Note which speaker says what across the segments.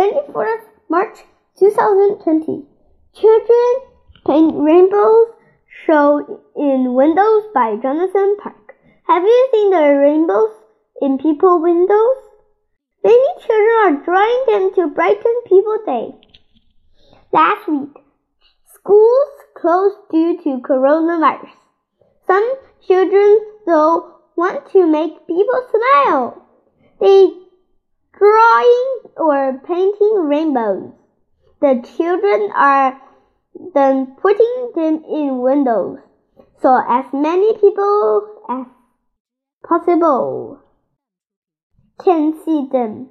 Speaker 1: 24th March 2020. Children paint rainbows show in windows by Jonathan Park. Have you seen the rainbows in people windows? Many children are drawing them to brighten people's day. Last week, schools closed due to coronavirus. Some children though want to make people smile. They drawing or painting rainbows. The children are then putting them in windows so as many people as possible can see them.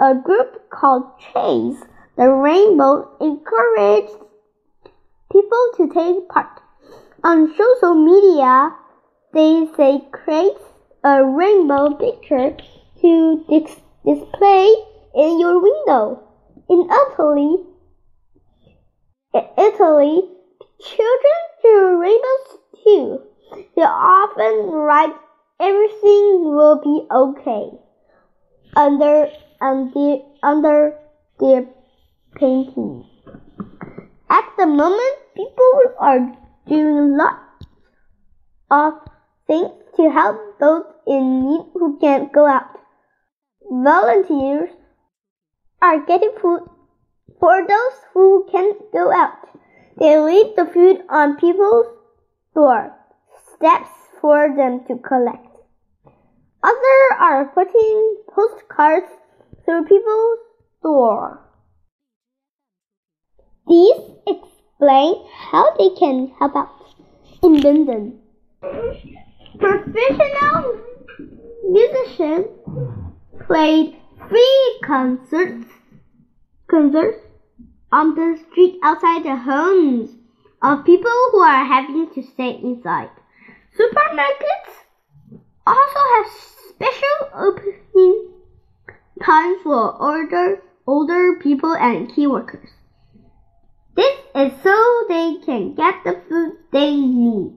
Speaker 1: A group called Chase the Rainbow encouraged people to take part. On social media, they say create a rainbow picture to dis display in your window. In Italy, in Italy, children do rainbows too. They often write everything will be okay under under under their painting. At the moment, people are doing lots of things to help those in need who can't go out. Volunteers are getting food for those who can't go out. They leave the food on people's door steps for them to collect. Others are putting postcards through people's door. These explain how they can help out in London. Professional musicians played free concerts concerts on the street outside the homes of people who are having to stay inside. Supermarkets also have special opening times for older, older people and key workers. This is so they can get the food they need.